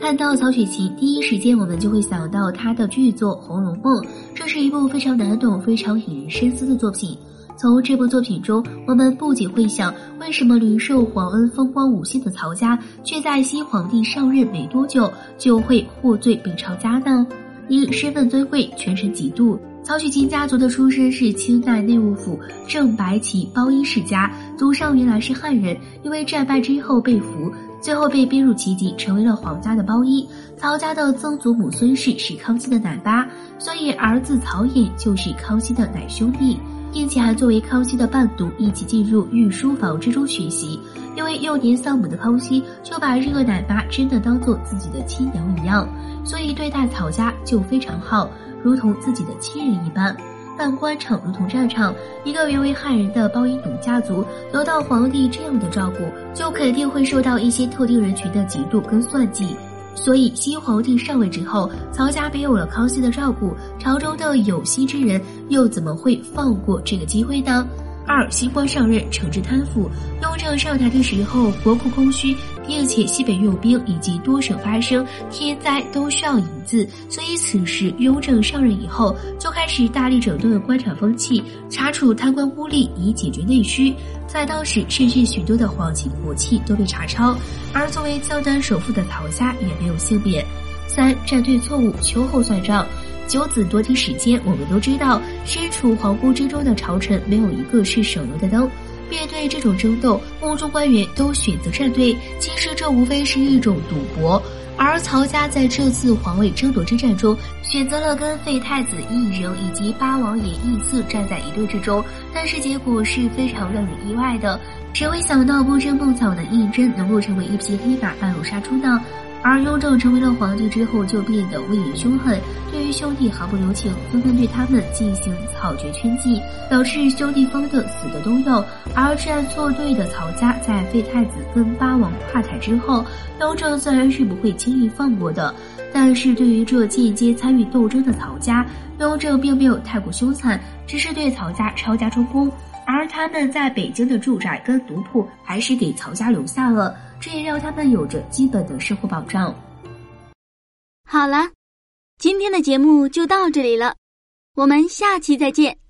看到曹雪芹，第一时间我们就会想到他的巨作《红楼梦》，这是一部非常难懂、非常引人深思的作品。从这部作品中，我们不仅会想，为什么屡受皇恩、风光无限的曹家，却在新皇帝上任没多久就会获罪被抄家呢？一身份尊贵，权臣嫉妒。曹雪芹家族的出身是清代内务府正白旗包衣世家，祖上原来是汉人，因为战败之后被俘。最后被编入旗籍，成为了皇家的包衣。曹家的曾祖母孙氏是康熙的奶妈，所以儿子曹寅就是康熙的奶兄弟，并且还作为康熙的伴读，一起进入御书房之中学习。因为幼年丧母的康熙，就把这个奶妈真的当做自己的亲娘一样，所以对待曹家就非常好，如同自己的亲人一般。但官场如同战场，一个原为汉人的包衣奴家族得到皇帝这样的照顾，就肯定会受到一些特定人群的嫉妒跟算计。所以新皇帝上位之后，曹家没有了康熙的照顾，朝中的有心之人又怎么会放过这个机会呢？二新官上任，惩治贪腐。雍正上台的时候，国库空虚，并且西北用兵以及多省发生天灾都需要银子，所以此时雍正上任以后，就开始大力整顿官场风气，查处贪官污吏，以解决内需。在当时，甚至许多的皇亲国戚都被查抄，而作为江南首富的曹家也没有幸免。三站对错误，秋后算账。九子夺嫡时间，我们都知道，身处皇宫之中的朝臣没有一个是省油的灯。面对这种争斗，宫中官员都选择站队，其实这无非是一种赌博。而曹家在这次皇位争夺之战中，选择了跟废太子胤禛以及八王爷胤祀站在一队之中，但是结果是非常让人意外的。谁会想到不争不草的胤禛能够成为一匹黑马，半路杀出呢？而雍正成为了皇帝之后，就变得威严凶狠，对于兄弟毫不留情，纷纷对他们进行草决圈禁，导致兄弟疯的死的都有。而站错队的曹家，在废太子跟八王垮台之后，雍正自然是不会轻易放过的。但是对于这间接参与斗争的曹家，雍正并没有太过凶残，只是对曹家抄家充公。而他们在北京的住宅跟奴仆，还是给曹家留下了。这也让他们有着基本的生活保障。好了，今天的节目就到这里了，我们下期再见。